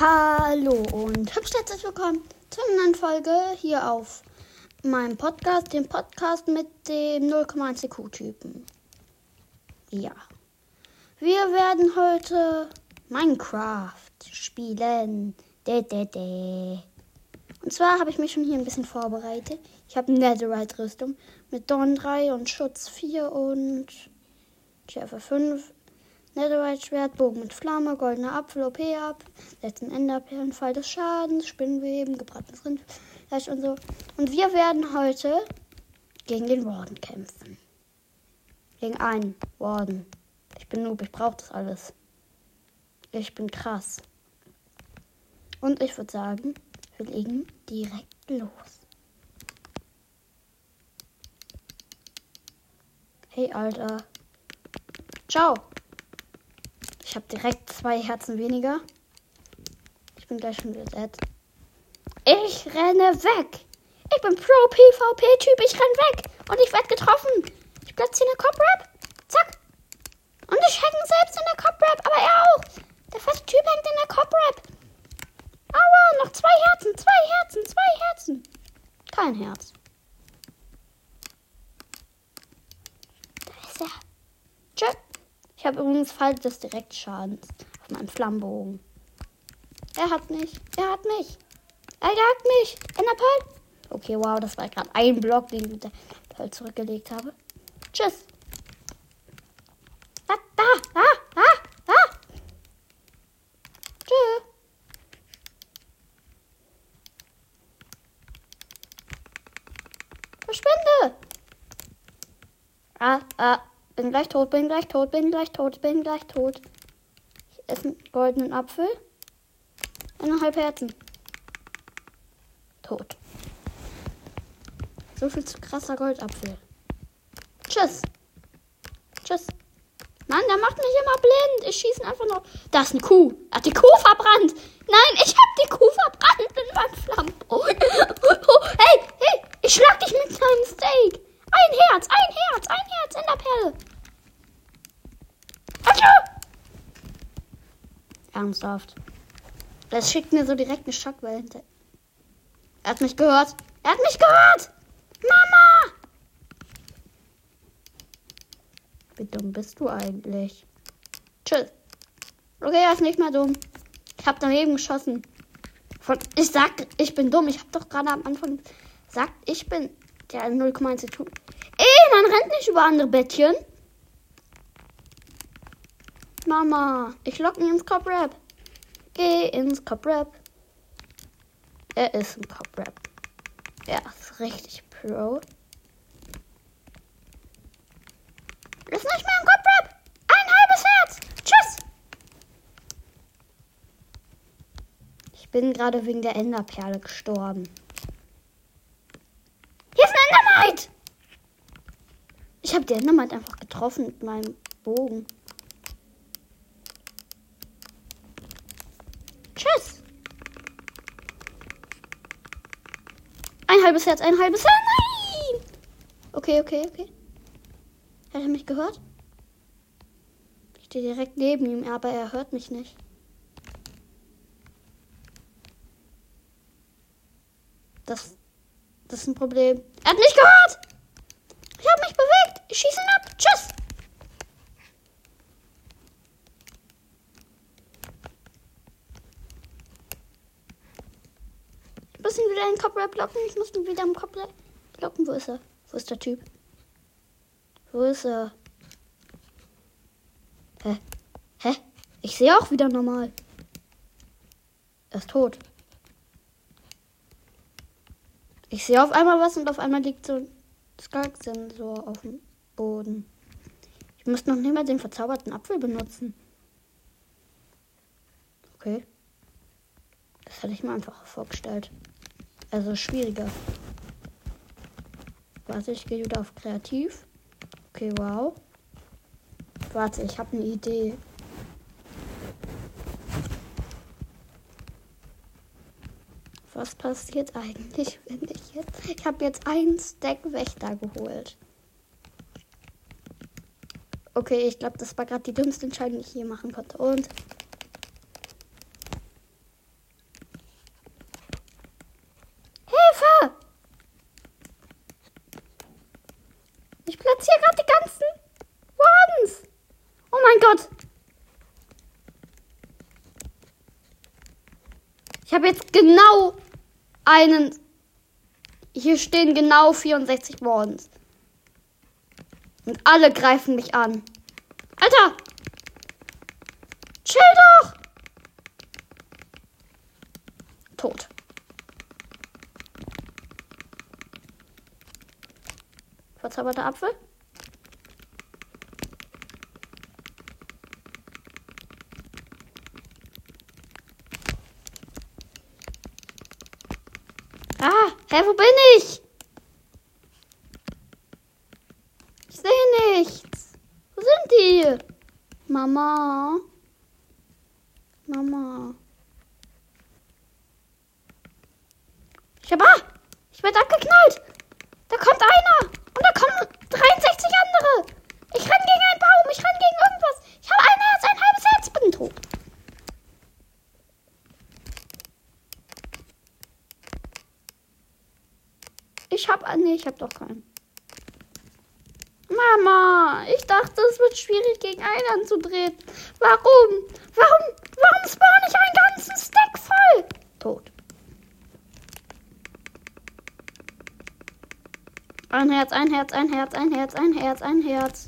Hallo und hübsch herzlich willkommen zu einer neuen Folge hier auf meinem Podcast, dem Podcast mit dem 0,1 IQ-Typen. Ja. Wir werden heute Minecraft spielen. De, de, de. Und zwar habe ich mich schon hier ein bisschen vorbereitet. Ich habe eine Netherite-Rüstung mit Dorn 3 und Schutz 4 und Schärfe 5 Netherite-Schwert, Bogen mit Flamme, goldener Apfel, OP ab, letzten Enderperlen, Fall des Schadens, Spinnweben, gebratenes Rindfleisch und so. Und wir werden heute gegen den Warden kämpfen. Gegen einen Warden. Ich bin Noob, ich brauche das alles. Ich bin krass. Und ich würde sagen, wir legen direkt los. Hey, Alter. Ciao. Ich habe direkt zwei Herzen weniger. Ich bin gleich schon wieder dead. Ich renne weg. Ich bin Pro-PvP-Typ. Ich renn weg. Und ich werde getroffen. Ich platziere eine Cop-Rap. Zack. Und ich hänge selbst in der Cop-Rap. Aber er auch. Der fette Typ hängt in der Cop-Rap. Aua, noch zwei Herzen. Zwei Herzen. Zwei Herzen. Kein Herz. Da ist er. Tschüss. Ich habe übrigens Fall des Direktschadens auf meinem Flammenbogen. Er hat mich. Er hat mich. Er jagt mich. Enderpearl. Okay, wow, das war gerade ein Block, den ich mit der Pearl zurückgelegt habe. Tschüss. Da, da, da, da, da. Tschüss. Verschwinde. Ah, ah. Bin gleich tot, bin gleich tot, bin gleich tot, bin gleich tot. Ich esse einen goldenen Apfel. Eineinhalb Herzen. Tot. So viel zu krasser Goldapfel. Tschüss. Tschüss. Mann, der macht mich immer blind. Ich schieße einfach noch. Da ist eine Kuh. Hat die Kuh verbrannt. Nein, ich habe die Kuh verbrannt mit meinem Flammenbogen. hey, hey, ich schlag dich mit meinem Steak. Ein Herz, ein Herz, ein Herz in der Perle. Atcha! Ernsthaft. Das schickt mir so direkt eine Schockwelle hinter. Er hat mich gehört. Er hat mich gehört! Mama! Wie dumm bist du eigentlich? Tschüss. Okay, er ist nicht mehr dumm. Ich hab daneben geschossen. Ich sag, ich bin dumm. Ich hab doch gerade am Anfang gesagt, ich bin der 0,1 tut. Ey, man rennt nicht über andere Bettchen. Mama, ich lock ihn ins Cop Rap. Geh ins Rap. Er ist ein Rap. Er ist richtig Pro. Ist nicht mehr ein Cop Rap. Ein halbes Herz. Tschüss. Ich bin gerade wegen der Enderperle gestorben. Endermite! Ich habe die Endermite einfach getroffen mit meinem Bogen. Tschüss. Ein halbes Herz, ein halbes Herz. Nein! Okay, okay, okay. Hat er mich gehört? Ich stehe direkt neben ihm, aber er hört mich nicht. Das das ist ein Problem. Er hat mich gehört! Ich habe mich bewegt! Ich schieße ihn ab! Tschüss! Ihn wieder in den Copyright blocken. Ich muss ihn wieder im Copyright blocken. Wo ist er? Wo ist der Typ? Wo ist er? Hä? Hä? Ich sehe auch wieder normal. Er ist tot. Ich sehe auf einmal was und auf einmal liegt so ein Skalk-Sensor auf dem Boden. Ich muss noch nicht mal den verzauberten Apfel benutzen. Okay. Das hätte ich mir einfach vorgestellt. Also schwieriger. Warte, ich gehe wieder auf Kreativ. Okay, wow. Warte, ich habe eine Idee. was passiert eigentlich, wenn ich jetzt. Ich habe jetzt einen Stack Wächter geholt. Okay, ich glaube, das war gerade die dümmste Entscheidung, die ich hier machen konnte. Und. platziere gerade die ganzen Wardens. Oh mein Gott. Ich habe jetzt genau einen. Hier stehen genau 64 Wardens. Und alle greifen mich an. Alter! Chill doch! Tot. Verzauberter Apfel. Ah, wo bin ich? Ich sehe nichts. Wo sind die? Mama. Mama. Ich hab, ah, ich werde abgeknallt. Da kommt einer. Und da kommen 63 andere. Ich renn gegen einen Baum. Ich renn gegen irgendwas. Ich habe ein Herz, ein halbes Herz, bin tot. Ich hab, ah, nee, ich hab doch keinen. Mama, ich dachte, es wird schwierig, gegen einen anzudrehen. Warum? Warum? Warum spawn ich einen ganzen Stack voll? Tot. Ein Herz, ein Herz, ein Herz, ein Herz, ein Herz, ein Herz.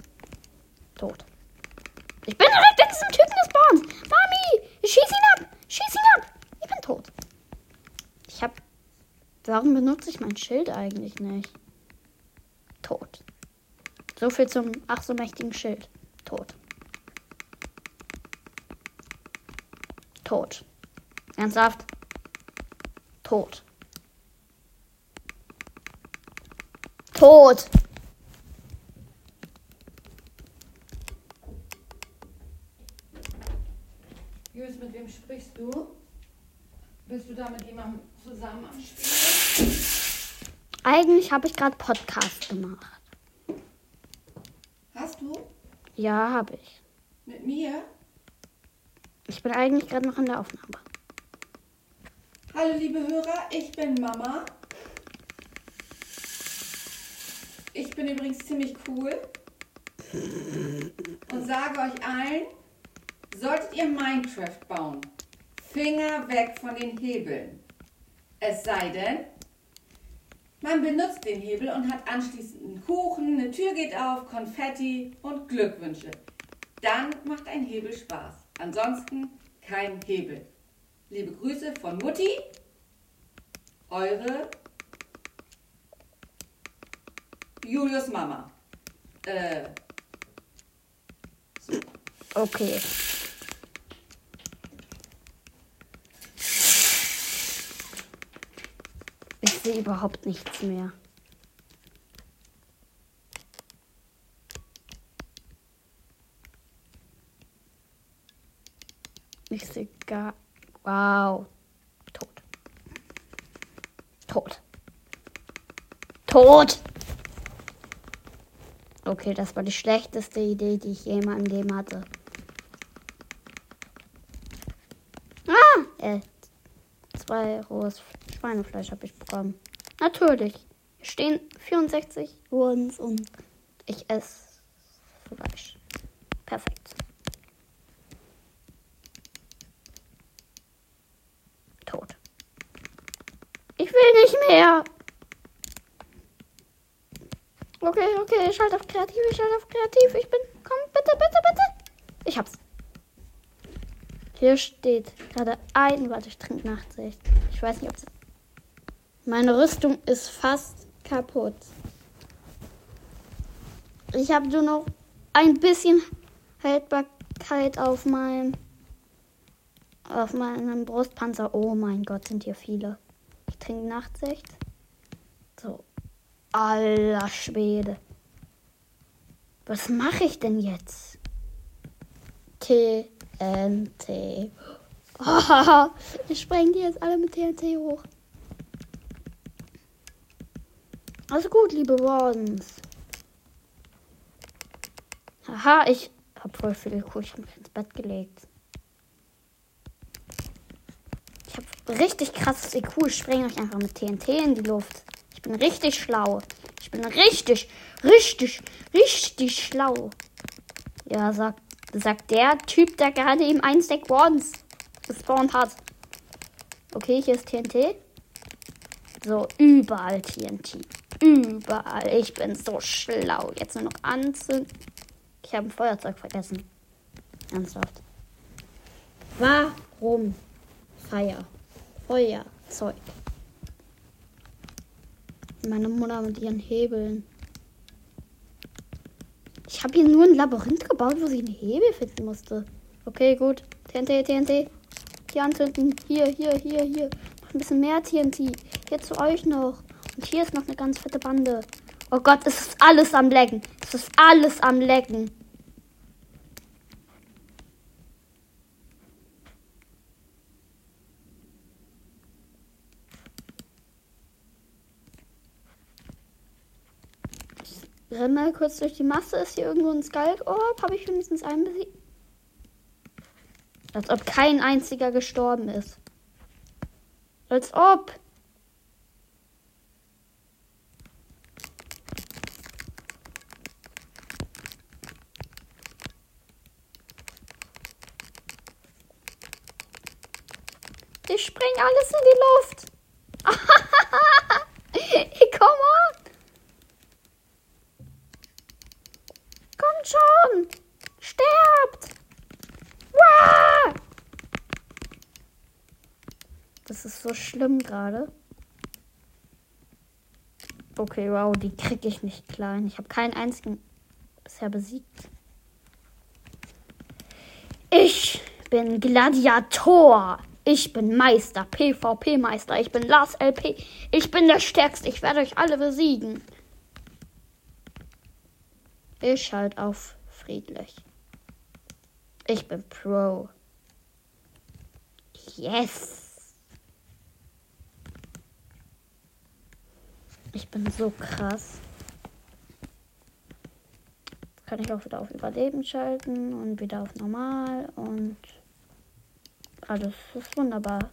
Tot. Ich bin direkt in diesem Typen gespawnt. Mami, schieß ihn ab. Schieß ihn ab. Ich bin tot. Ich hab. Warum benutze ich mein Schild eigentlich nicht? Tot. So viel zum ach so mächtigen Schild. Tot. Tot. Ernsthaft? Tot. Tot. Julius, mit wem sprichst du? Bist du da mit jemandem zusammen am Spielen? Eigentlich habe ich gerade Podcast gemacht. Hast du? Ja, habe ich. Mit mir? Ich bin eigentlich gerade noch in der Aufnahme. Hallo liebe Hörer, ich bin Mama. Ich bin übrigens ziemlich cool und sage euch allen, solltet ihr Minecraft bauen, Finger weg von den Hebeln. Es sei denn, man benutzt den Hebel und hat anschließend einen Kuchen, eine Tür geht auf, Konfetti und Glückwünsche. Dann macht ein Hebel Spaß. Ansonsten kein Hebel. Liebe Grüße von Mutti, eure Julius Mama. Äh, Okay. Sehe überhaupt nichts mehr. Ich sehe gar. Wow. Tot. Tot. Tot. Okay, das war die schlechteste Idee, die ich je in meinem Leben hatte. Ah! Äh, zwei rohes Schweinefleisch habe ich bekommen. Natürlich. Hier stehen 64 Wurns und ich esse Fleisch. Perfekt. Tot. Ich will nicht mehr. Okay, okay, ich schalte auf kreativ, ich schalte auf kreativ. Ich bin. Komm, bitte, bitte, bitte. Ich hab's. Hier steht gerade ein. Warte, ich trinke Nachtsicht. Ich weiß nicht, ob es. Meine Rüstung ist fast kaputt. Ich habe nur noch ein bisschen Haltbarkeit auf meinem. Auf meinem Brustpanzer. Oh mein Gott, sind hier viele. Ich trinke Nachtsicht. So. Aller Schwede. Was mache ich denn jetzt? TNT. Oh, ich spreng die jetzt alle mit TNT hoch. Also gut, liebe Wardens. Haha, ich hab voll viele mich ins Bett gelegt. Ich hab richtig krasses IQ. Ich spreng euch einfach mit TNT in die Luft. Ich bin richtig schlau. Ich bin richtig, richtig, richtig schlau. Ja, sagt, sagt der Typ, der gerade eben ein Stack Wands gespawnt hat. Okay, hier ist TNT. So, überall TNT. Überall. Ich bin so schlau. Jetzt nur noch anzünden. Ich habe ein Feuerzeug vergessen. Ernsthaft. Warum? Feier. Feuerzeug. Meine Mutter mit ihren Hebeln. Ich habe hier nur ein Labyrinth gebaut, wo sie einen Hebel finden musste. Okay, gut. TNT, TNT. Hier anzünden. Hier, hier, hier, hier. Noch ein bisschen mehr TNT. Hier zu euch noch. Und hier ist noch eine ganz fette Bande. Oh Gott, es ist alles am Lecken. Es ist alles am Lecken. Ich renn mal kurz durch die Masse. Ist hier irgendwo ein Skalkorb? Habe ich wenigstens einen besiegt? Als ob kein einziger gestorben ist. Als ob. Ich spring alles in die Luft. Komm on. Kommt schon. Sterbt. Wah! Das ist so schlimm gerade. Okay, wow, die kriege ich nicht klein. Ich habe keinen einzigen bisher besiegt. Ich bin Gladiator. Ich bin Meister, PvP-Meister. Ich bin Lars LP. Ich bin der Stärkste. Ich werde euch alle besiegen. Ich schalte auf friedlich. Ich bin Pro. Yes. Ich bin so krass. Jetzt kann ich auch wieder auf Überleben schalten und wieder auf Normal und alles ist wunderbar.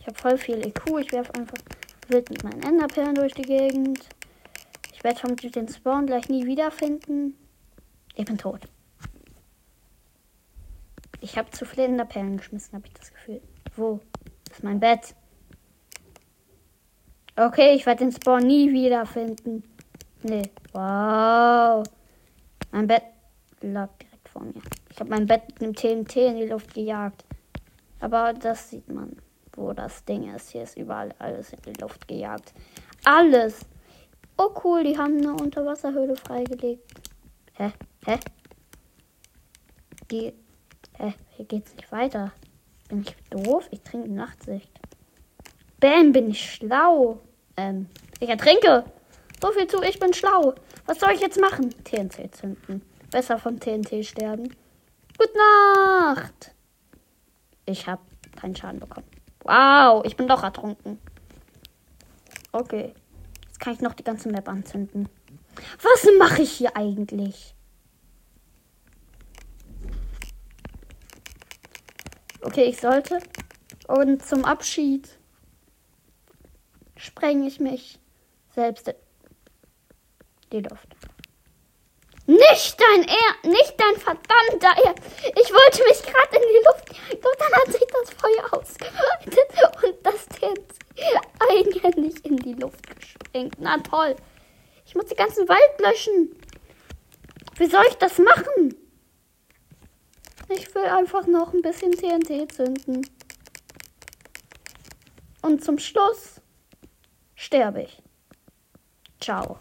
Ich habe voll viel EQ. Ich werfe einfach wild mit meinen Enderperlen durch die Gegend. Ich werde vermutlich den Spawn gleich nie wiederfinden. Ich bin tot. Ich habe zu viele Enderperlen geschmissen, habe ich das Gefühl. Wo ist mein Bett? Okay, ich werde den Spawn nie wiederfinden. Nee. Wow. Mein Bett lag direkt vor mir. Ich habe mein Bett mit einem TNT in die Luft gejagt. Aber das sieht man, wo das Ding ist. Hier ist überall alles in die Luft gejagt. Alles. Oh cool, die haben eine Unterwasserhöhle freigelegt. Hä? Hä? Die. Hä? Hier geht's nicht weiter. Bin ich doof? Ich trinke Nachtsicht. Bam, bin ich schlau. Ähm, ich ertrinke. So viel zu, ich bin schlau. Was soll ich jetzt machen? TNT zünden. Besser von TNT sterben. Gute Nacht. Ich habe keinen Schaden bekommen. Wow, ich bin doch ertrunken. Okay. Jetzt kann ich noch die ganze Map anzünden. Was mache ich hier eigentlich? Okay, ich sollte. Und zum Abschied sprenge ich mich selbst die Luft. Nicht dein Er, nicht dein verdammter Er. Ich wollte mich gerade in die Luft, doch dann hat sich das Feuer ausgeweitet und das TNT eigenhändig in die Luft gesprengt. Na toll. Ich muss den ganzen Wald löschen. Wie soll ich das machen? Ich will einfach noch ein bisschen TNT zünden. Und zum Schluss sterbe ich. Ciao.